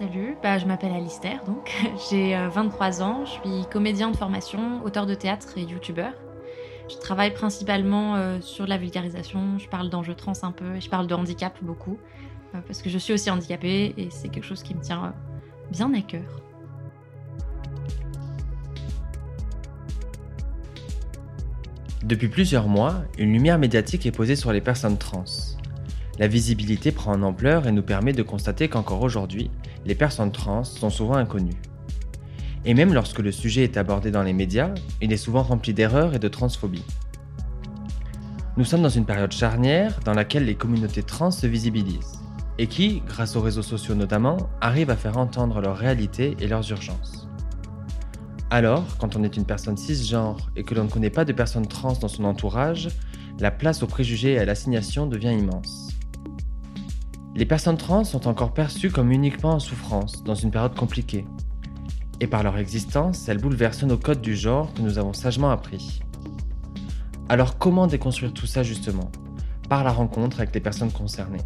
Salut, bah, je m'appelle Alistair, donc j'ai 23 ans, je suis comédien de formation, auteur de théâtre et youtubeur. Je travaille principalement sur la vulgarisation, je parle d'enjeux trans un peu et je parle de handicap beaucoup, parce que je suis aussi handicapée et c'est quelque chose qui me tient bien à cœur. Depuis plusieurs mois, une lumière médiatique est posée sur les personnes trans. La visibilité prend en ampleur et nous permet de constater qu'encore aujourd'hui, les personnes trans sont souvent inconnues. Et même lorsque le sujet est abordé dans les médias, il est souvent rempli d'erreurs et de transphobie. Nous sommes dans une période charnière dans laquelle les communautés trans se visibilisent, et qui, grâce aux réseaux sociaux notamment, arrivent à faire entendre leurs réalités et leurs urgences. Alors, quand on est une personne cisgenre et que l'on ne connaît pas de personnes trans dans son entourage, la place aux préjugés et à l'assignation devient immense. Les personnes trans sont encore perçues comme uniquement en souffrance dans une période compliquée. Et par leur existence, elles bouleversent nos codes du genre que nous avons sagement appris. Alors comment déconstruire tout ça justement? Par la rencontre avec les personnes concernées.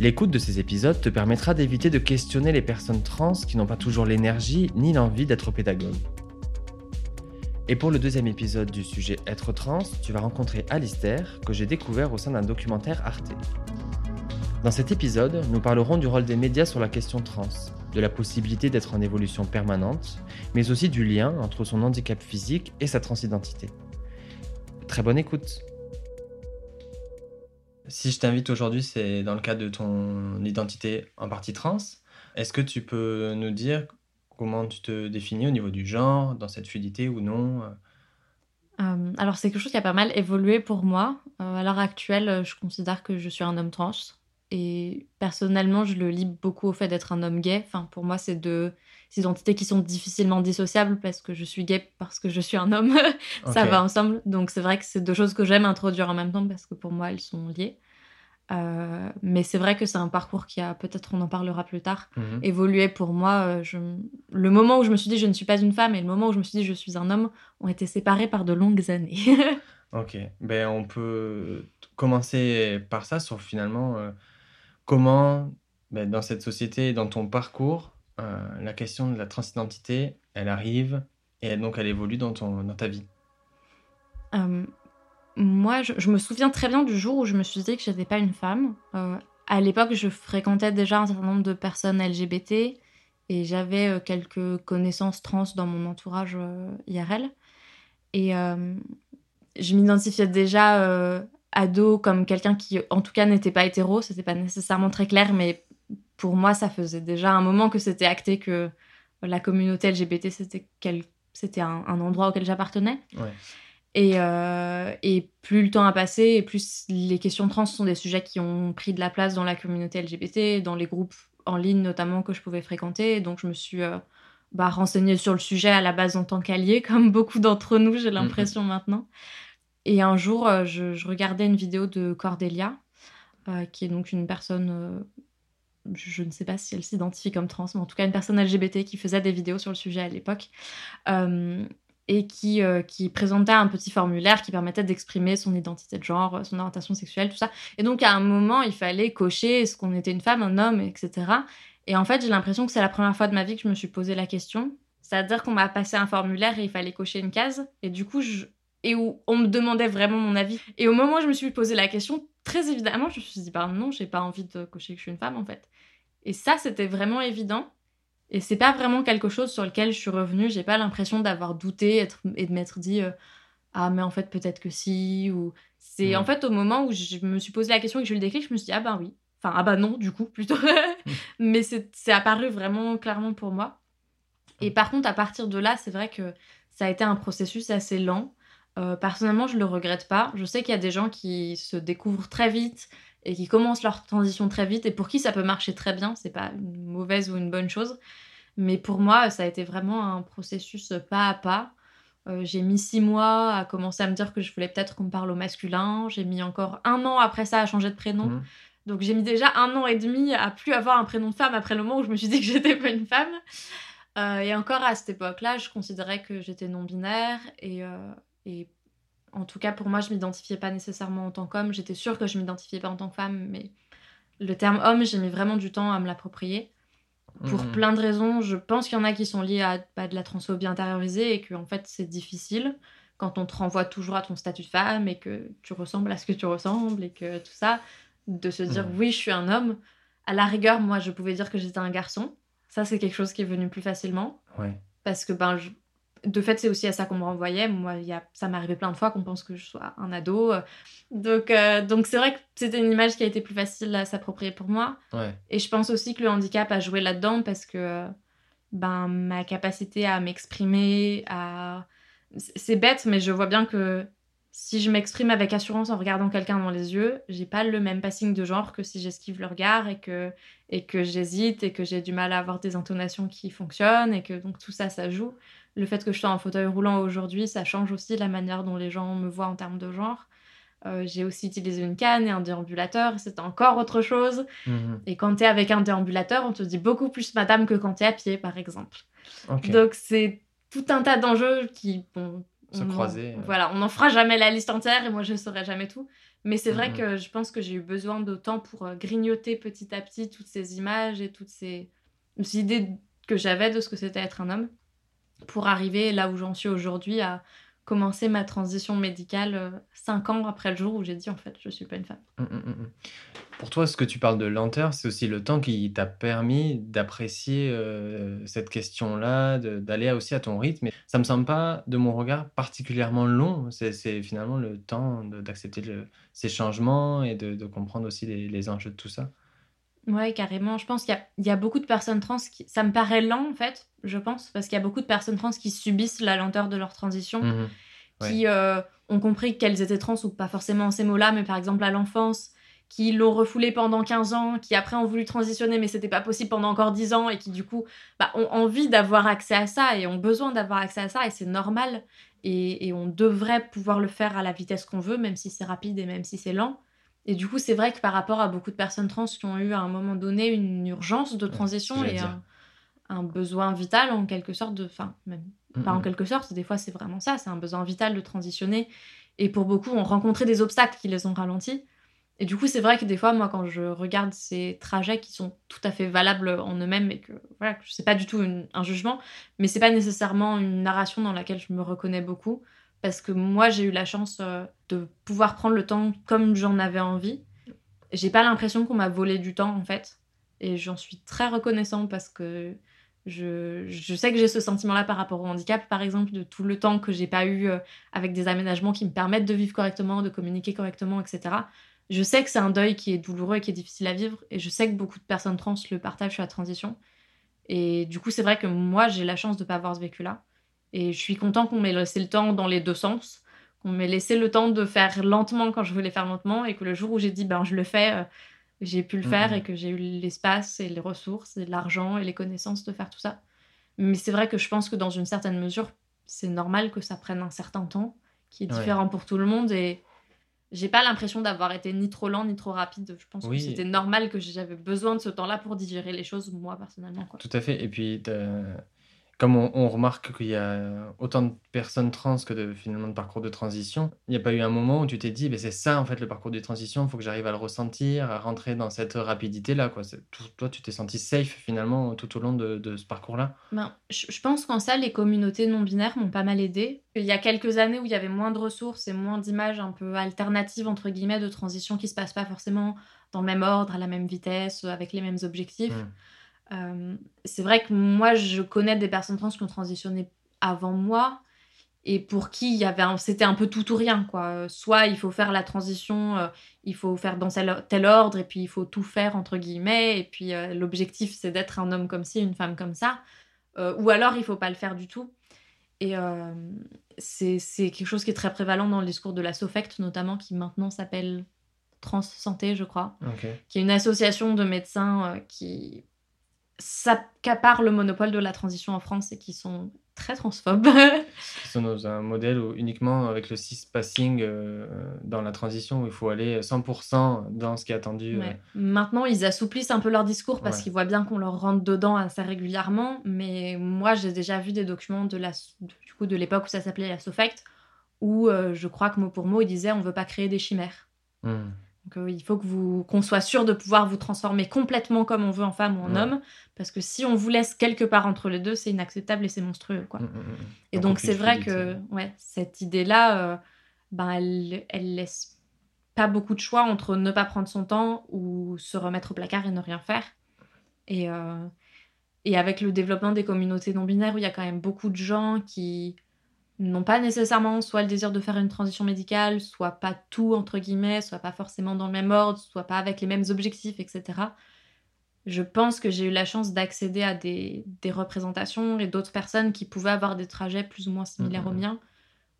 L'écoute de ces épisodes te permettra d'éviter de questionner les personnes trans qui n'ont pas toujours l'énergie ni l'envie d'être pédagogues. Et pour le deuxième épisode du sujet Être trans, tu vas rencontrer Alistair, que j'ai découvert au sein d'un documentaire Arte. Dans cet épisode, nous parlerons du rôle des médias sur la question trans, de la possibilité d'être en évolution permanente, mais aussi du lien entre son handicap physique et sa transidentité. Très bonne écoute si je t'invite aujourd'hui, c'est dans le cadre de ton identité en partie trans. Est-ce que tu peux nous dire comment tu te définis au niveau du genre, dans cette fluidité ou non? Euh, alors c'est quelque chose qui a pas mal évolué pour moi. Euh, à l'heure actuelle, je considère que je suis un homme trans. Et personnellement, je le lis beaucoup au fait d'être un homme gay. Enfin, pour moi, c'est deux identités qui sont difficilement dissociables parce que je suis gay, parce que je suis un homme. Ça va ensemble. Donc c'est vrai que c'est deux choses que j'aime introduire en même temps parce que pour moi, elles sont liées. Euh, mais c'est vrai que c'est un parcours qui a, peut-être on en parlera plus tard, mhm. évolué pour moi. Euh, je... Le moment où je me suis dit je ne suis pas une femme et le moment où je me suis dit je suis un homme ont été séparés par de longues années. ok, ben, on peut commencer par ça sur finalement euh, comment ben, dans cette société, dans ton parcours, la question de la transidentité, elle arrive et donc elle évolue dans, ton, dans ta vie? Moi, je, me souviens très bien du jour où je me suis dit que j'étais pas une femme. Euh, à l'époque, je fréquentais déjà un certain nombre de personnes LGBT et j'avais euh, quelques connaissances trans dans mon entourage euh, IRL. Et je m'identifiais déjà ado comme quelqu'un qui, en tout cas, n'était pas hétéro. C'était pas nécessairement très clair, mais pour moi, ça faisait déjà un moment que c'était acté que la communauté LGBT, c'était c'était un, un, endroit auquel j'appartenais. Ouais. Euh, et, plus le temps a passé, et plus les questions trans sont des sujets qui ont pris de la place dans la communauté LGBT, dans les groupes en ligne notamment que je pouvais fréquenter. Donc je me suis euh, bah, renseignée sur le sujet à la base en tant qu'allié, comme beaucoup d'entre nous, j'ai l'impression mhm. maintenant. Et un jour, euh, je, regardais une vidéo de Cordelia, qui est donc une personne je ne sais pas si elle s'identifie comme trans, mais en tout cas une personne LGBT qui faisait des vidéos sur le sujet à l'époque et qui, euh, qui présentait un petit formulaire qui permettait d'exprimer son identité de genre, son orientation sexuelle, tout ça. Et donc à un moment, il fallait cocher est-ce qu'on était une femme, un homme, etc. Et en fait, j'ai l'impression que c'est la première fois de ma vie que je me suis posé la question. C'est-à-dire qu'on m'a passé un formulaire et il fallait cocher une case. Et du coup, je... et où on me demandait vraiment mon avis. Et au moment où je me suis posé la question, très évidemment, je me suis dit, bah non, j'ai pas envie de cocher que je suis une femme en fait. Et ça, c'était vraiment évident. Et c'est pas vraiment quelque chose sur lequel je suis revenue. J'ai pas l'impression d'avoir douté et de m'être dit euh, ah mais en fait peut-être que si ou c'est en fait au moment où je me suis posé la question et que j'ai eu le déclic, je me suis dit ah ben oui. Enfin ah bah non du coup plutôt. mais c'est apparu vraiment clairement pour moi. Et par contre à partir de là, c'est vrai que ça a été un processus assez lent. Euh, personnellement, je le regrette pas. Je sais qu'il y a des gens qui se découvrent très vite et qui commencent leur transition très vite et pour qui ça peut marcher très bien, c'est pas une mauvaise ou une bonne chose. Mais pour moi, ça a été vraiment un processus pas à pas. Euh, j'ai mis six mois à commencer à me dire que je voulais peut-être qu'on me parle au masculin. J'ai mis encore un an après ça à changer de prénom. Mmh. Donc j'ai mis déjà un an et demi à plus avoir un prénom de femme après le moment où je me suis dit que j'étais pas une femme. Euh, et encore à cette époque-là, je considérais que j'étais non-binaire et, euh, et en tout cas, pour moi, je m'identifiais pas nécessairement en tant qu'homme. J'étais sûre que je m'identifiais pas en tant que femme, mais le terme homme, j'ai mis vraiment du temps à me l'approprier. pour Mhm. plein de raisons. Je pense qu'il y en a qui sont liées à bah, de la transphobie intériorisée et que en fait c'est difficile quand on te renvoie toujours à ton statut de femme et que tu ressembles à ce que tu ressembles et que tout ça, de se dire Mhm. oui je suis un homme. À la rigueur, moi je pouvais dire que j'étais un garçon. Ça c'est quelque chose qui est venu plus facilement Ouais. parce que ben je- de fait c'est aussi à ça qu'on me renvoyait moi y a... ça m'est arrivé plein de fois qu'on pense que je sois un ado donc euh, donc c'est vrai que c'était une image qui a été plus facile à s'approprier pour moi Ouais. et je pense aussi que le handicap a joué là-dedans parce que ben ma capacité à m'exprimer à c'est c'est bête mais je vois bien que si je m'exprime avec assurance en regardant quelqu'un dans les yeux, j'ai pas le même passing de genre que si j'esquive le regard et que et que j'hésite et que j'ai du mal à avoir des intonations qui fonctionnent et que donc tout ça ça joue. Le fait que je sois en fauteuil roulant aujourd'hui, ça change aussi la manière dont les gens me voient en termes de genre. Euh, j'ai aussi utilisé une canne et un déambulateur, c'est encore autre chose. Mhm. Et quand t'es avec un déambulateur, on te dit beaucoup plus madame que quand t'es à pied, par exemple. Donc c'est tout un tas d'enjeux qui bon, Se on en- croiser, euh. Voilà, on n'en fera jamais la liste entière et moi je saurai jamais tout. Mais c'est vrai Mhm. que je pense que j'ai eu besoin de temps pour euh, grignoter petit à petit toutes ces images et toutes ces, ces idées que j'avais de ce que c'était être un homme pour arriver là où j'en suis aujourd'hui à commencer ma transition médicale euh, cinq ans après le jour où j'ai dit en fait je suis pas une femme. Mm, mm, mm. Pour toi, ce que tu parles de lenteur, c'est aussi le temps qui t'a permis d'apprécier euh, cette question-là, d'aller aussi à ton rythme. Et ça me semble pas, de mon regard, particulièrement long. C'est finalement le temps d'accepter ces changements et de, comprendre aussi les enjeux de tout ça. Ouais, carrément. Je pense qu'il y a, il y a beaucoup de personnes trans qui. Ça me paraît lent, en fait, je pense, parce qu'il y a beaucoup de personnes trans qui subissent la lenteur de leur transition, Mhm. qui euh, ont compris qu'elles étaient trans, ou pas forcément ces mots-là, mais par exemple à l'enfance, qui l'ont refoulé pendant 15 ans, qui après ont voulu transitionner, mais c'était pas possible pendant encore 10 ans, et qui du coup bah, ont envie d'avoir accès à ça, et ont besoin d'avoir accès à ça, et c'est normal. Et, et on devrait pouvoir le faire à la vitesse qu'on veut, même si c'est rapide et même si c'est lent. Et du coup, c'est vrai que par rapport à beaucoup de personnes trans qui ont eu à un moment donné une urgence de transition et un, un besoin vital en quelque sorte de... Enfin, même pas en Mhm. quelque sorte, des fois c'est vraiment ça, c'est un besoin vital de transitionner. Et pour beaucoup, ont rencontré des obstacles qui les ont ralentis. Et du coup, c'est vrai que des fois, moi, quand je regarde ces trajets qui sont tout à fait valables en eux-mêmes et que, voilà, c'est pas du tout une- un jugement, mais c'est pas nécessairement une narration dans laquelle je me reconnais beaucoup, parce que moi, j'ai eu la chance euh, de pouvoir prendre le temps comme j'en avais envie. J'ai pas l'impression qu'on m'a volé du temps, en fait. Et j'en suis très reconnaissant parce que je, je sais que j'ai ce sentiment-là par rapport au handicap, par exemple, de tout le temps que j'ai pas eu euh, avec des aménagements qui me permettent de vivre correctement, de communiquer correctement, etc. Je sais que c'est un deuil qui est douloureux et qui est difficile à vivre, et je sais que beaucoup de personnes trans le partagent sur la transition. Et du coup, c'est vrai que moi, j'ai la chance de pas avoir ce vécu-là. Et je suis content qu'on m'ait laissé le temps dans les deux sens, qu'on m'ait laissé le temps de faire lentement quand je voulais faire lentement, et que le jour où j'ai dit, ben, je le fais, euh, j'ai pu le faire, Mhm. et que j'ai eu l'espace et les ressources, et l'argent et les connaissances de faire tout ça. Mais c'est vrai que je pense que dans une certaine mesure, c'est normal que ça prenne un certain temps, qui est Ouais. différent pour tout le monde, et j'ai pas l'impression d'avoir été ni trop lent ni trop rapide. Je pense Oui. que c'était normal que j'avais besoin de ce temps-là pour digérer les choses, moi, personnellement. Quoi. Tout à fait. Et puis, comme on, on remarque qu'il y a autant de personnes trans que de, finalement, de parcours de transition, il n'y a pas eu un moment où tu t'es dit, ben, c'est ça, en fait, le parcours de transition, il faut que j'arrive à le ressentir, à rentrer dans cette rapidité-là. Quoi. Tout- toi, tu t'es senti safe, finalement, tout au long de, de ce parcours-là? Ben, je je pense qu'en ça, les communautés non binaires m'ont pas mal aidé. Il y a quelques années où il y avait moins de ressources et moins d'images un peu alternatives, entre guillemets, de transition qui se passent pas forcément dans le même ordre, à la même vitesse, avec les mêmes objectifs. Mm. Euh, c'est vrai que moi, je connais des personnes trans qui ont transitionné avant moi et pour qui il y avait c'était un peu tout ou rien quoi. Euh, Soit il faut faire la transition, euh, il faut faire dans tel, ordre et puis il faut tout faire entre guillemets et puis euh, l'objectif c'est d'être un homme comme ci, une femme comme ça. Ou alors il faut pas le faire du tout. Et c'est quelque chose qui est très prévalent dans le discours de la SOFECT notamment qui maintenant s'appelle Trans Santé je crois qui est une association de médecins qui s'accapare le monopole de la transition en France et qui sont très transphobes. Qui sont dans un modèle où uniquement avec le cis passing euh, dans la transition, où il faut aller 100% dans ce qui est attendu. euh. Maintenant, ils assouplissent un peu leur discours parce Ouais. qu'ils voient bien qu'on leur rentre dedans assez régulièrement. Mais moi, j'ai déjà vu des documents de la, du coup, de l'époque où ça s'appelait la SOFECT, où euh, je crois que mot pour mot, ils disaient on veut pas créer des chimères. hmm. Donc, euh, il faut que vous qu'on soit sûr de pouvoir vous transformer complètement comme on veut en femme ou en Ouais. homme, parce que si on vous laisse quelque part entre les deux, c'est inacceptable et c'est monstrueux, quoi. Mm, mm, mm. Et donc c'est vrai que ouais, cette idée-là, euh, ben elle, elle laisse pas beaucoup de choix entre ne pas prendre son temps ou se remettre au placard et ne rien faire. Et, euh, et avec le développement des communautés non binaires où il y a quand même beaucoup de gens qui n'ont pas nécessairement soit le désir de faire une transition médicale, soit pas tout entre guillemets, soit pas forcément dans le même ordre, soit pas avec les mêmes objectifs, etc. Je pense que j'ai eu la chance d'accéder à des, des représentations et d'autres personnes qui pouvaient avoir des trajets plus ou moins similaires aux Mhm. miens,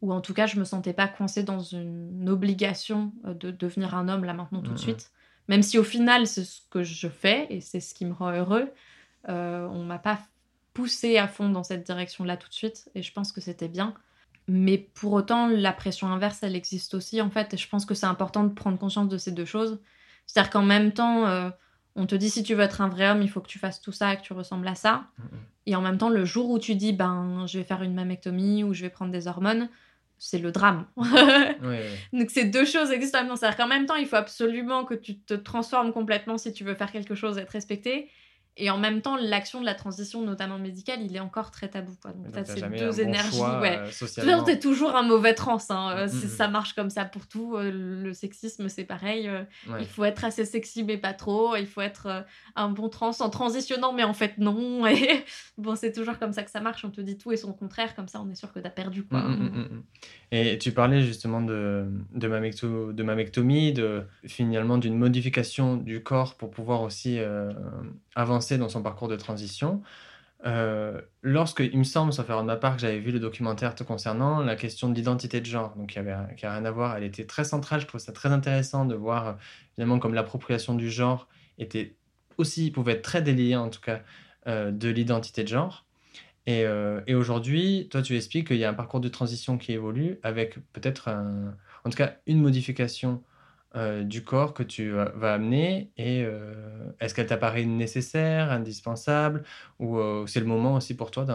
ou en tout cas je me sentais pas coincée dans une obligation euh, de devenir un homme là maintenant tout de suite. Même si au final c'est ce que je fais et c'est ce qui me rend heureux, euh, on m'a pas poussé à fond dans cette direction-là tout de suite et je pense que c'était bien. Mais pour autant, la pression inverse, elle existe aussi en fait et je pense que c'est important de prendre conscience de ces deux choses. C'est-à-dire qu'en même temps, euh, on te dit si tu veux être un vrai homme, il faut que tu fasses tout ça et que tu ressembles à ça. Et en même temps, le jour où tu dis ben je vais faire une mammectomie ou je vais prendre des hormones, c'est le drame. Donc ces deux choses existent en même temps. C'est-à-dire qu'en même temps, il faut absolument que tu te transformes complètement si tu veux faire quelque chose, être respecté. Et en même temps, l'action de la transition, notamment médicale, il est encore très tabou. Quoi. Donc Donc, peut-être t'as ces jamais deux bon énergies. choix, ouais. euh, t'es toujours un mauvais trans. hein. Euh, Mm, c'est- mm. Ça marche comme ça pour tout. Euh, Le sexisme, c'est pareil. Euh, Ouais. Il faut être assez sexy, mais pas trop. Il faut être un bon trans en transitionnant, mais en fait, non. Et bon, c'est toujours comme ça que ça marche. On te dit tout et son contraire. Comme ça, on est sûr que t'as perdu. Quoi. Mm, mm, mm, mm. Et tu parlais justement de, de, mammecto- de mammectomie, de, finalement d'une modification du corps pour pouvoir aussi euh, avancer dans son parcours de transition. Euh, lorsque, il me semble, sauf erreur de ma part, que j'avais vu le documentaire te concernant la question de l'identité de genre, donc y avait, qui a rien à voir, elle était très centrale, je trouve ça très intéressant de voir finalement comme l'appropriation du genre était aussi, pouvait être très déliée en tout cas, euh, de l'identité de genre. Et, euh, et aujourd'hui, toi, tu expliques qu'il y a un parcours de transition qui évolue avec peut-être, en tout cas, une modification euh, du corps que tu vas, vas amener. Et euh, est-ce qu'elle t'apparaît nécessaire, indispensable, ou euh, c'est le moment aussi pour toi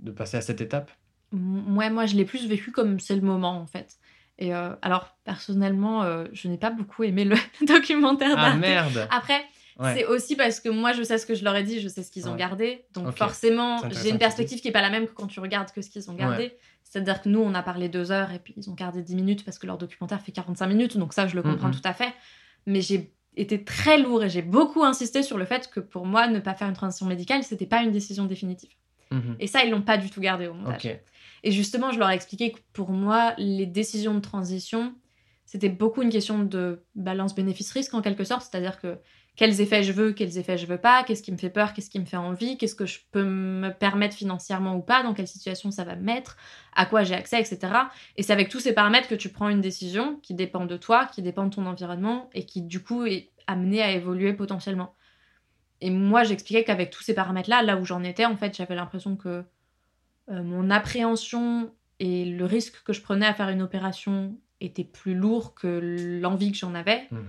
de passer à cette étape? Ouais, moi, je l'ai plus vécu comme c'est le moment, en fait. Et alors, personnellement, je n'ai pas beaucoup aimé le documentaire Ah merde Après, Ouais. c'est aussi parce que moi, je sais ce que je leur ai dit, je sais ce qu'ils ont gardé. Donc, forcément, j'ai une perspective qui est pas la même que quand tu regardes que ce qu'ils ont gardé. C'est-à-dire que nous, on a parlé deux heures et puis ils ont gardé 10 minutes parce que leur documentaire fait 45 minutes. Donc, ça, je le comprends tout à fait. Mais j'ai été très lourd et j'ai beaucoup insisté sur le fait que pour moi, ne pas faire une transition médicale, c'était pas une décision définitive. Mhm. Et ça, ils l'ont pas du tout gardé au montage. Et justement, je leur ai expliqué que pour moi, les décisions de transition, c'était beaucoup une question de balance bénéfice-risque en quelque sorte. C'est-à-dire que quels effets je veux, quels effets je veux pas, qu'est-ce qui me fait peur, qu'est-ce qui me fait envie, qu'est-ce que je peux me permettre financièrement ou pas, dans quelle situation ça va me mettre, à quoi j'ai accès, etc. Et c'est avec tous ces paramètres que tu prends une décision qui dépend de toi, qui dépend de ton environnement et qui du coup est amenée à évoluer potentiellement. Et moi, j'expliquais qu'avec tous ces paramètres-là, là où j'en étais, en fait, j'avais l'impression que euh, mon appréhension et le risque que je prenais à faire une opération était plus lourd que l'envie que j'en avais, Mhm.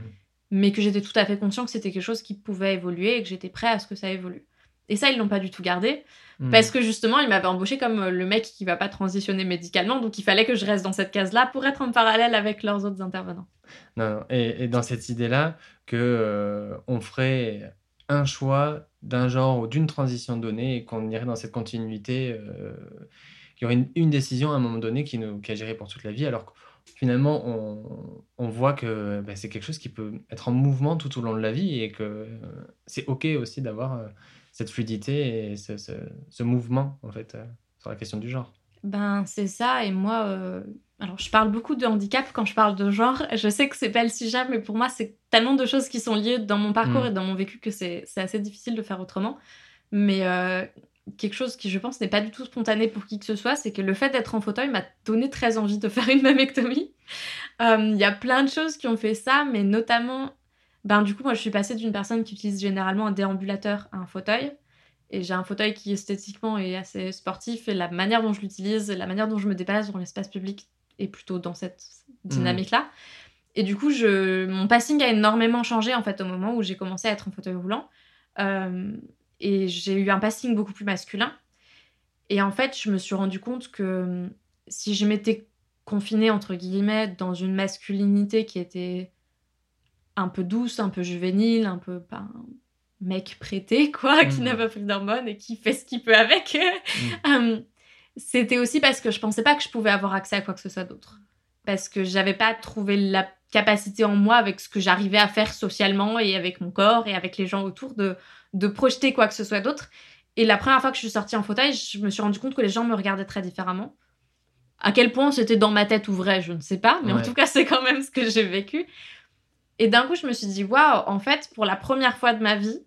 Mais que j'étais tout à fait conscient que c'était quelque chose qui pouvait évoluer et que j'étais prêt à ce que ça évolue. Et ça, ils l'ont pas du tout gardé, Mhm. parce que justement, ils m'avaient embauché comme euh, le mec qui va pas transitionner médicalement, donc il fallait que je reste dans cette case-là pour être en parallèle avec leurs autres intervenants. Non, non. Et, et dans cette idée-là, que euh, on ferait un choix d'un genre ou d'une transition donnée et qu'on irait dans cette continuité, euh, qu'il y aurait une, une décision à un moment donné qui, nous, qui agirait pour toute la vie, alors que finalement, on, on voit que ben, c'est quelque chose qui peut être en mouvement tout au long de la vie et que euh, c'est OK aussi d'avoir euh, cette fluidité et ce, ce- ce mouvement, en fait, euh, sur la question du genre. Ben, c'est ça, et moi, alors je parle beaucoup de handicap quand je parle de genre. Je sais que c'est pas le sujet, mais pour moi, c'est tellement de choses qui sont liées dans mon parcours Mm. et dans mon vécu que c'est assez difficile de faire autrement. Mais quelque chose qui, je pense, n'est pas du tout spontané pour qui que ce soit, c'est que le fait d'être en fauteuil m'a donné très envie de faire une mammectomie. Euh, Il y a plein de choses qui ont fait ça, mais notamment, ben, du coup, moi, je suis passée d'une personne qui utilise généralement un déambulateur à un fauteuil. Et j'ai un fauteuil qui esthétiquement est assez sportif et la manière dont je l'utilise, la manière dont je me déplace dans l'espace public est plutôt dans cette dynamique-là. Et du coup, je... mon passing a énormément changé en fait au moment où j'ai commencé à être en fauteuil roulant. Euh, et j'ai eu un passing beaucoup plus masculin. Et en fait, je me suis rendu compte que hum, si je m'étais confinée entre guillemets dans une masculinité qui était un peu douce, un peu juvénile, un peu pas un mec prêté, quoi, qui Mhm. n'a pas pris d'hormones et qui fait ce qu'il peut avec. Euh, C'était aussi parce que je pensais pas que je pouvais avoir accès à quoi que ce soit d'autre. Parce que j'avais pas trouvé la capacité en moi avec ce que j'arrivais à faire socialement et avec mon corps et avec les gens autour de, de projeter quoi que ce soit d'autre. Et la première fois que je suis sortie en fauteuil, je me suis rendu compte que les gens me regardaient très différemment. À quel point c'était dans ma tête ou vrai, je ne sais pas, mais en tout cas, c'est quand même ce que j'ai vécu. Et d'un coup, je me suis dit, waouh, en fait, pour la première fois de ma vie,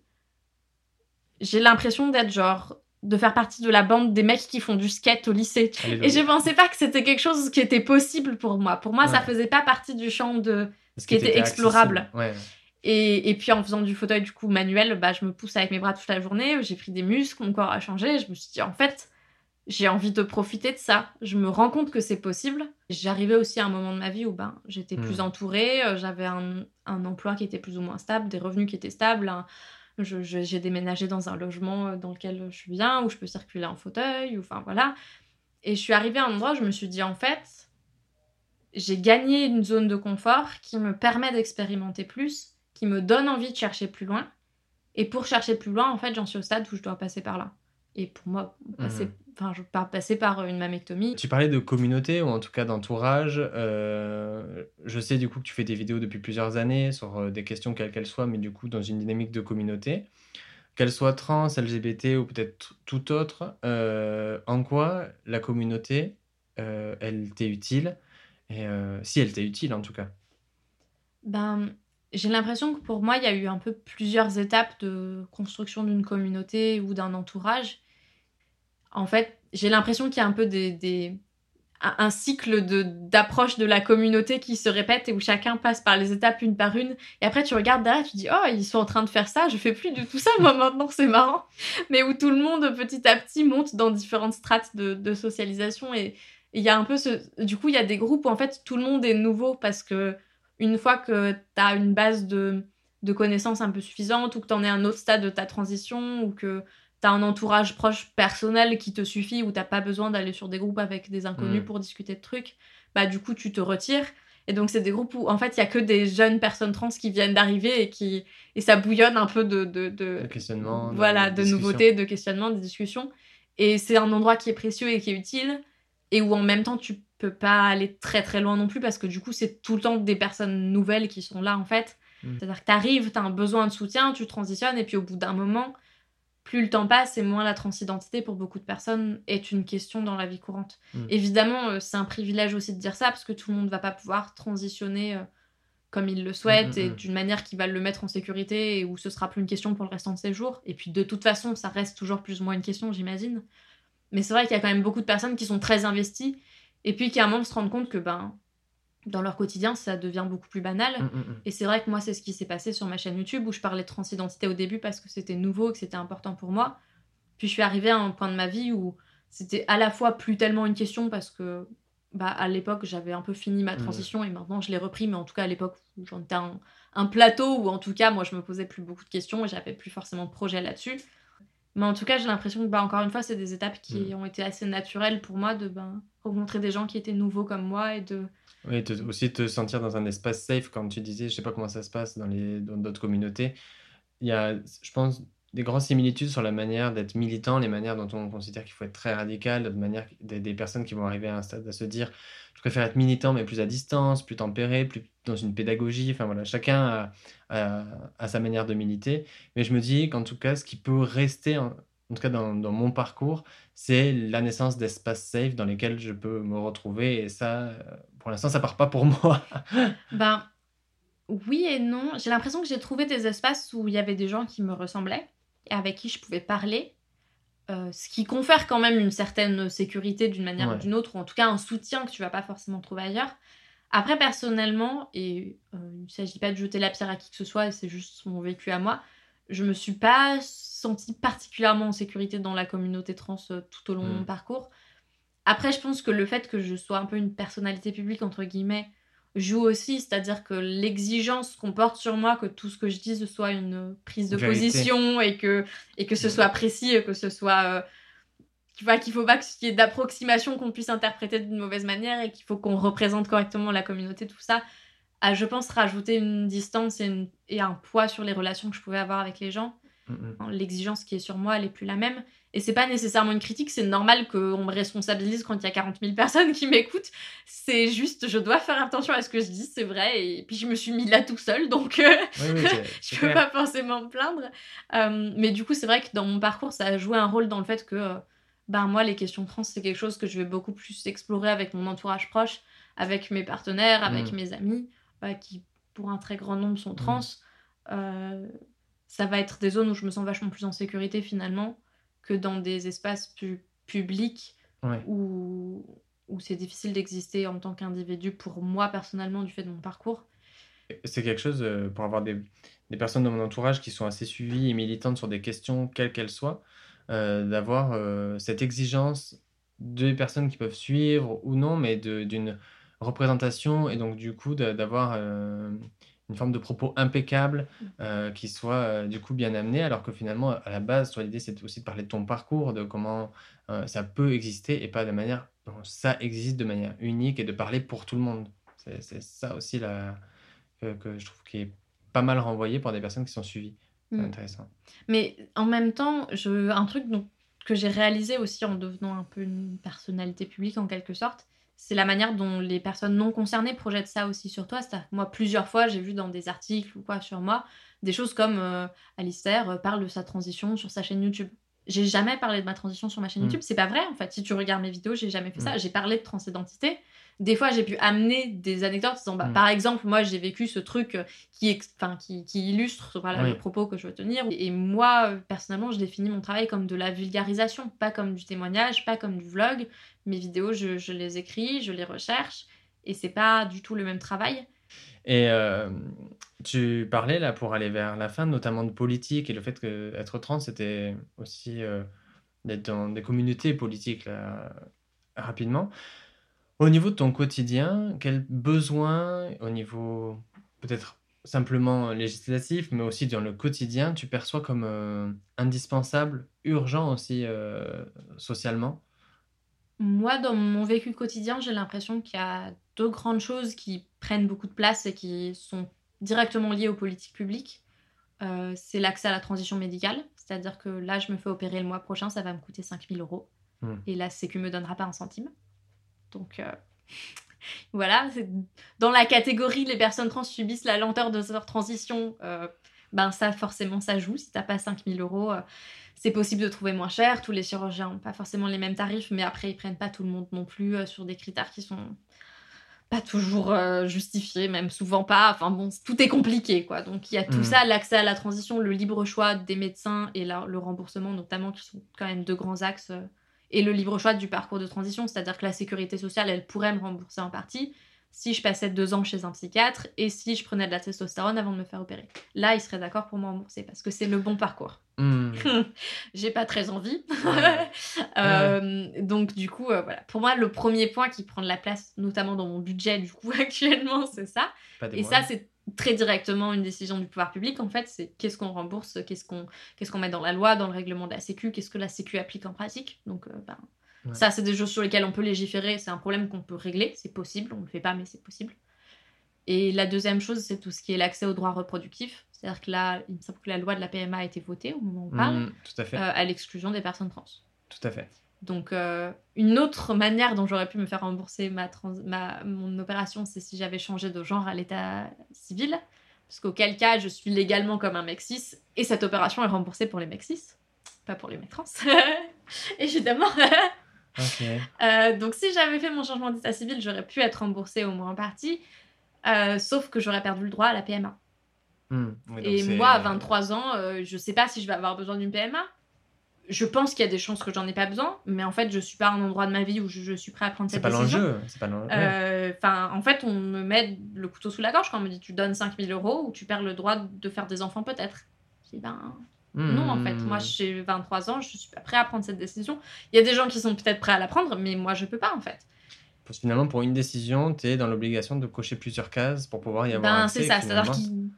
j'ai l'impression d'être genre, de faire partie de la bande des mecs qui font du skate au lycée. Alléluia. Et je pensais pas que c'était quelque chose qui était possible pour moi. Pour moi, ça Ouais. faisait pas partie du champ de. Parce qui était t'étais explorable. Ouais. Et, et puis en faisant du fauteuil du coup manuel, bah, je me pousse avec mes bras toute la journée, j'ai pris des muscles, mon corps a changé, je me suis dit en fait, j'ai envie de profiter de ça. Je me rends compte que c'est possible. J'arrivais aussi à un moment de ma vie où ben, j'étais Hmm. plus entourée, euh, j'avais un, un emploi qui était plus ou moins stable, des revenus qui étaient stables. un- j'ai déménagé dans un logement euh, dans lequel je suis bien, où je peux circuler en fauteuil, ou enfin voilà. Et je suis arrivée à un endroit où je me suis dit en fait, j'ai gagné une zone de confort qui me permet d'expérimenter plus, qui me donne envie de chercher plus loin. Et pour chercher plus loin, en fait, j'en suis au stade où je dois passer par là. Et pour moi, passer, Mhm. enfin, je pars passer par une mammectomie. Tu parlais de communauté ou en tout cas d'entourage. euh, je sais du coup que tu fais des vidéos depuis plusieurs années sur euh, des questions quelles qu'elles soient, mais du coup dans une dynamique de communauté. Qu'elle soit trans, LGBT ou peut-être tout autre, euh, en quoi la communauté, euh, elle t'est utile? Et euh, si elle t'est utile en tout cas. Ben, j'ai l'impression que pour moi, il y a eu un peu plusieurs étapes de construction d'une communauté ou d'un entourage. En fait, j'ai l'impression qu'il y a un peu des, des- un cycle de d'approche de la communauté qui se répète et où chacun passe par les étapes une par une. Et après, tu regardes derrière, tu dis oh ils sont en train de faire ça, je fais plus du tout ça moi maintenant, c'est marrant. Mais où tout le monde petit à petit monte dans différentes strates de, de socialisation et il y a un peu ce du coup il y a des groupes où en fait tout le monde est nouveau parce que une fois que tu as une base de, de connaissances un peu suffisante ou que tu en es à un autre stade de ta transition ou que tu as un entourage proche personnel qui te suffit ou t'as pas besoin d'aller sur des groupes avec des inconnus Mm. pour discuter de trucs, bah du coup tu te retires. Et donc c'est des groupes où en fait il y a que des jeunes personnes trans qui viennent d'arriver et qui et ça bouillonne un peu de, de, de- questionnement. voilà, de discussion. nouveautés, de questionnements, de discussions. Et c'est un endroit qui est précieux et qui est utile, et où en même temps tu peux pas aller très très loin non plus, parce que du coup c'est tout le temps des personnes nouvelles qui sont là en fait. Mm. C'est-à-dire que t'arrives, t'as un besoin de soutien, tu transitionnes, et puis au bout d'un moment, plus le temps passe et moins la transidentité pour beaucoup de personnes est une question dans la vie courante. Mm. Évidemment, euh, c'est un privilège aussi de dire ça, parce que tout le monde va pas pouvoir transitionner euh, comme il le souhaite Mm, et d'une manière qui va le mettre en sécurité et où ce sera plus une question pour le restant de ses jours. Et puis de toute façon, ça reste toujours plus ou moins une question, j'imagine. Mais c'est vrai qu'il y a quand même beaucoup de personnes qui sont très investies et puis qui à un moment se rendent compte que ben dans leur quotidien, ça devient beaucoup plus banal. Mm, mm, mm. Et c'est vrai que moi, c'est ce qui s'est passé sur ma chaîne YouTube où je parlais de transidentité au début parce que c'était nouveau, que c'était important pour moi. Puis je suis arrivée à un point de ma vie où c'était à la fois plus tellement une question parce que bah, à l'époque, j'avais un peu fini ma transition et maintenant je l'ai repris, mais en tout cas à l'époque, j'en étais à un, un plateau où en tout cas, moi, je me posais plus beaucoup de questions et j'avais plus forcément de projet là-dessus. Mais en tout cas, j'ai l'impression que, bah, encore une fois, c'est des étapes qui ont été assez naturelles pour moi de ben, rencontrer des gens qui étaient nouveaux comme moi et de Oui, te- aussi te sentir dans un espace safe, comme tu disais, je sais pas comment ça se passe dans les dans d'autres communautés. Il y a, je pense, des grandes similitudes sur la manière d'être militant, les manières dont on considère qu'il faut être très radical, de manière des, personnes qui vont arriver à un stade à se dire, je préfère être militant mais plus à distance, plus tempéré, plus dans une pédagogie. Enfin voilà, chacun a, sa manière de militer. Mais je me dis qu'en tout cas, ce qui peut rester, en tout cas dans, dans mon parcours, c'est la naissance d'espaces safe dans lesquels je peux me retrouver. Et ça, euh, pour l'instant, ça part pas pour moi. Ben oui et non. J'ai l'impression que j'ai trouvé des espaces où il y avait des gens qui me ressemblaient et avec qui je pouvais parler. euh, ce qui confère quand même une certaine sécurité d'une manière Ouais. ou d'une autre, ou en tout cas un soutien que tu vas pas forcément trouver ailleurs. Après, personnellement, et euh, il ne s'agit pas de jeter la pierre à qui que ce soit, c'est juste mon vécu à moi, je me suis pas sentie particulièrement en sécurité dans la communauté trans euh, tout au long de mon Mm. parcours. Après, je pense que le fait que je sois un peu une personnalité publique, entre guillemets, joue aussi, c'est-à-dire que l'exigence qu'on porte sur moi, que tout ce que je dise soit une prise de Vérité. position et que, et que ce Mm. soit précis, et que ce soit... euh, tu vois, qu'il faut pas qu'il y ait d'approximation qu'on puisse interpréter d'une mauvaise manière et qu'il faut qu'on représente correctement la communauté, tout ça. A, je pense, rajouté une distance et, un poids sur les relations que je pouvais avoir avec les gens. Mm, mm. L'exigence qui est sur moi, elle n'est plus la même. Et c'est pas nécessairement une critique, c'est normal qu'on me responsabilise quand il y a 40 000 personnes qui m'écoutent. C'est juste, je dois faire attention à ce que je dis, c'est vrai. Et puis je me suis mis là tout seul, donc euh, je peux pas forcément me plaindre. Euh, mais du coup, c'est vrai que dans mon parcours, ça a joué un rôle dans le fait que, euh, ben moi, les questions trans, c'est quelque chose que je vais beaucoup plus explorer avec mon entourage proche, avec mes partenaires, avec mm. mes amis, qui pour un très grand nombre sont trans. ça va être des zones où je me sens vachement plus en sécurité finalement que dans des espaces plus publics où, où c'est difficile d'exister en tant qu'individu pour moi personnellement du fait de mon parcours. C'est quelque chose euh, pour avoir des, des, personnes dans mon entourage qui sont assez suivies et militantes sur des questions, quelles qu'elles soient, euh, d'avoir euh, cette exigence des personnes qui peuvent suivre ou non, mais d'une représentation et donc du coup d'avoir une forme de propos impeccable mm. euh, qui soit euh, du coup bien amené, alors que finalement, à la base, toi, l'idée, c'est aussi de parler de ton parcours, de comment euh, ça peut exister et pas de manière ça existe de manière unique et de parler pour tout le monde. C'est ça aussi la, que, je trouve qui est pas mal renvoyé par des personnes qui sont suivies. C'est mm. intéressant. Mais en même temps, je, un truc donc, que j'ai réalisé aussi en devenant un peu une personnalité publique en quelque sorte, c'est la manière dont les personnes non concernées projettent ça aussi sur toi. Moi, plusieurs fois, j'ai vu dans des articles ou quoi sur moi, des choses comme euh, Alistair euh, parle de sa transition sur sa chaîne YouTube. J'ai jamais parlé de ma transition sur ma chaîne mm. YouTube. C'est pas vrai, en fait. Si tu regardes mes vidéos, j'ai jamais fait ça. Mm. J'ai parlé de transidentité des fois, j'ai pu amener des anecdotes disant, bah, mm. par exemple, moi, j'ai vécu ce truc euh, qui, qui, qui illustre voilà, le propos que je veux tenir. Et moi, personnellement, je définis mon travail comme de la vulgarisation, pas comme du témoignage, pas comme du vlog. Mes vidéos, je, je les écris, je les recherche, et c'est pas du tout le même travail. Et euh, tu parlais là pour aller vers la fin, notamment de politique et le fait qu'être trans, c'était aussi euh, d'être dans des communautés politiques là, rapidement. Au niveau de ton quotidien, quels besoins, au niveau peut-être simplement législatif, mais aussi dans le quotidien, tu perçois comme euh, indispensable, urgent aussi euh, socialement? Moi, dans mon vécu quotidien, j'ai l'impression qu'il y a deux grandes choses qui prennent beaucoup de place et qui sont directement liées aux politiques publiques. Euh, c'est l'accès à la transition médicale, c'est-à-dire que là, je me fais opérer le mois prochain, ça va me coûter 5000 euros. Hmm. Et la Sécu me donnera pas un centime. Donc euh, voilà, dans la catégorie les personnes trans subissent la lenteur de leur transition. Euh, ben ça forcément ça joue. Si t'as pas 5000 euros, c'est possible de trouver moins cher. Tous les chirurgiens n'ont pas forcément les mêmes tarifs, mais après ils prennent pas tout le monde non plus sur des critères qui sont pas toujours justifiés, même souvent pas. Enfin bon, tout est compliqué quoi. Donc il y a tout hmm. ça, l'accès à la transition, le libre choix des médecins et le remboursement notamment, qui sont quand même deux grands axes et le libre choix du parcours de transition, c'est-à-dire que la sécurité sociale, elle pourrait me rembourser en partie si je passais deux ans chez un psychiatre et si je prenais de la testostérone avant de me faire opérer. Là, il serait d'accord pour me rembourser parce que c'est le bon parcours. Hmm. J'ai pas très envie. Euh, donc, du coup, euh, voilà. Pour moi, le premier point qui prend de la place, notamment dans mon budget, du coup, actuellement, c'est ça. Et ça, c'est très directement une décision du pouvoir public, en fait, c'est qu'est-ce qu'on rembourse, qu'est-ce qu'on qu'est-ce qu'on met dans la loi, dans le règlement de la Sécu, qu'est-ce que la Sécu applique en pratique. Donc, euh, ben, ça, c'est des choses sur lesquelles on peut légiférer, c'est un problème qu'on peut régler, c'est possible, on ne le fait pas, mais c'est possible. Et la deuxième chose, c'est tout ce qui est l'accès aux droits reproductifs. C'est-à-dire que là, il me semble que la loi de la PMA a été votée au moment où on parle, mmh, tout à, fait. Euh, à l'exclusion des personnes trans. Tout à fait. Donc, euh, une autre manière dont j'aurais pu me faire rembourser ma, ma mon opération, c'est si j'avais changé de genre à l'état civil. Parce qu'auquel cas, je suis légalement comme un mec cis, et cette opération est remboursée pour les mecs cis, pas pour les mecs trans, évidemment. Euh, donc, si j'avais fait mon changement d'état civil, j'aurais pu être remboursée au moins en partie, euh, sauf que j'aurais perdu le droit à la PMA. Hmm. et moi, à 23 ans, je sais pas si je vais avoir besoin d'une PMA je pense qu'il y a des chances que j'en ai pas besoin, mais en fait, je suis pas à un endroit de ma vie où je, suis prêt à prendre cette décision. C'est pas l'enjeu. Euh, enfin, en fait, on me met le couteau sous la gorge quand on me dit tu donnes 5000 euros ou tu perds le droit de faire des enfants peut-être. Je dis ben non, en fait, moi j'ai 23 ans, je suis pas prêt à prendre cette décision. Il y a des gens qui sont peut-être prêts à la prendre, mais moi je peux pas en fait. Parce que finalement, pour une décision, tu es dans l'obligation de cocher plusieurs cases pour pouvoir y avoir ben, C'est ça, c'est-à-dire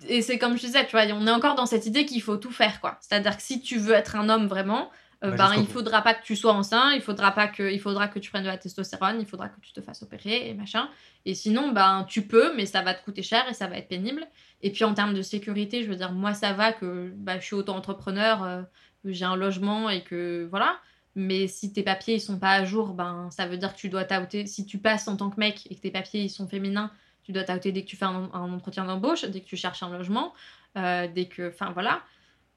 et c'est comme je disais, tu vois, on est encore dans cette idée qu'il faut tout faire, quoi. C'est-à-dire que si tu veux être un homme vraiment, euh, Bah, ben, il bout. faudra pas que tu sois enceinte, il faudra pas que, il faudra que tu prennes de la testostérone, il faudra que tu te fasses opérer et machin. Et sinon, ben, tu peux, mais ça va te coûter cher et ça va être pénible. Et puis en termes de sécurité, je veux dire, moi ça va que bah, je suis auto-entrepreneur, euh, j'ai un logement et que voilà. Mais si tes papiers ils sont pas à jour, ben ça veut dire que tu dois t'outer. Si tu passes en tant que mec et que tes papiers ils sont féminins, tu dois t'outer dès que tu fais un, un entretien d'embauche, dès que tu cherches un logement, euh, dès que, enfin voilà.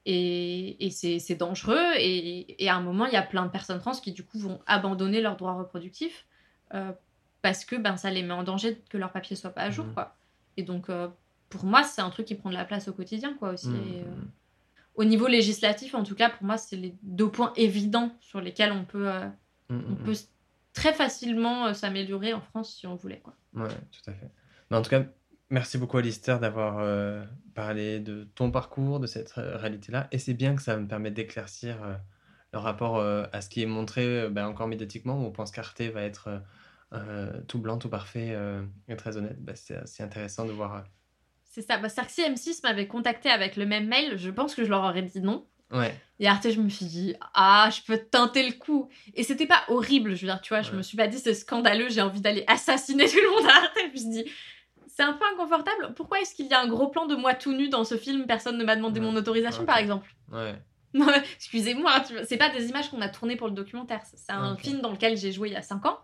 Et, et c'est dangereux. Et, et à un moment, il y a plein de personnes trans qui du coup vont abandonner leurs droits reproductifs euh, parce que ben ça les met en danger que leurs papiers soient pas à jour Mhm. quoi. Et donc euh, pour moi, c'est un truc qui prend de la place au quotidien quoi aussi. Et, euh, au niveau législatif, en tout cas, pour moi, c'est les deux points évidents sur lesquels on peut, euh, Mm, mm, on peut très facilement euh, s'améliorer en France si on voulait. Quoi. Ouais, tout à fait. Mais en tout cas, merci beaucoup Alistair d'avoir euh, parlé de ton parcours, de cette réalité-là. Et c'est bien que ça me permette d'éclaircir le rapport à ce qui est montré ben, encore médiatiquement, où on pense qu'Arte va être tout blanc, tout parfait et très honnête. Ben, c'est intéressant de voir. C'est ça. Bah, c'est-à-dire que si M6 m'avait contacté avec le même mail, je pense que je leur aurais dit non. Ouais, Et Arte, je me suis dit, ah, je peux tenter le coup. Et c'était pas horrible, je veux dire, tu vois, je Ouais. me suis pas dit, c'est scandaleux, j'ai envie d'aller assassiner tout le monde à Arte. Je me suis dit, c'est un peu inconfortable. Pourquoi est-ce qu'il y a un gros plan de moi tout nu dans ce film Personne ne m'a demandé Ouais. mon autorisation, par exemple? ouais. Excusez-moi, c'est pas des images qu'on a tournées pour le documentaire. C'est un film dans lequel j'ai joué il y a 5 ans.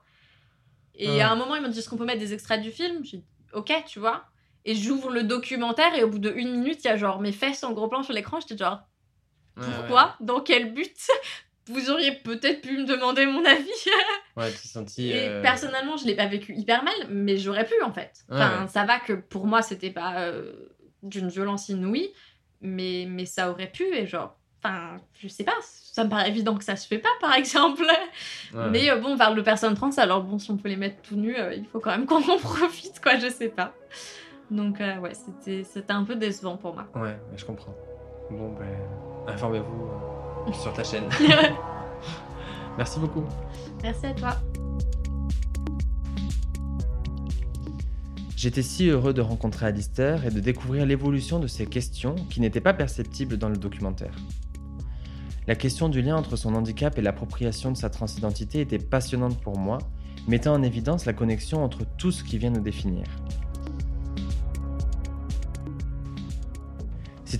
Et à un moment, ils m'ont dit est-ce qu'on peut mettre des extraits du film? J'ai dit ok, tu vois. Et j'ouvre le documentaire et au bout de une minute, il y a genre mes fesses en gros plan sur l'écran. J'étais genre Ouais, pourquoi? Dans quel but? Vous auriez peut-être pu me demander mon avis. Ouais, tu senti. Et euh, personnellement, je l'ai pas vécu hyper mal, mais j'aurais pu en fait. Enfin, Ouais, ça va que pour moi, c'était pas euh, d'une violence inouïe, mais, mais ça aurait pu et genre. Enfin, je sais pas, ça me paraît évident que ça se fait pas par exemple. Mais euh, bon, on parle de personnes trans, alors bon, si on peut les mettre tout nus, euh, il faut quand même qu'on en profite, quoi, je sais pas. Donc, euh, ouais, c'était c'était un peu décevant pour moi. Ouais, je comprends. Bon, ben, informez-vous euh, sur ta chaîne. Merci beaucoup. Merci à toi. J'étais si heureux de rencontrer Alistair et de découvrir l'évolution de ces questions qui n'étaient pas perceptibles dans le documentaire. La question du lien entre son handicap et l'appropriation de sa transidentité était passionnante pour moi, mettant en évidence la connexion entre tout ce qui vient nous définir.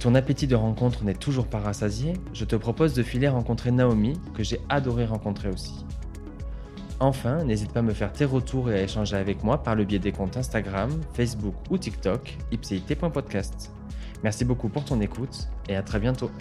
Ton appétit de rencontre n'est toujours pas rassasié, je te propose de filer rencontrer Naomi, que j'ai adoré rencontrer aussi. Enfin, n'hésite pas à me faire tes retours et à échanger avec moi par le biais des comptes Instagram, Facebook ou TikTok, ipcit.podcast. Merci beaucoup pour ton écoute et à très bientôt.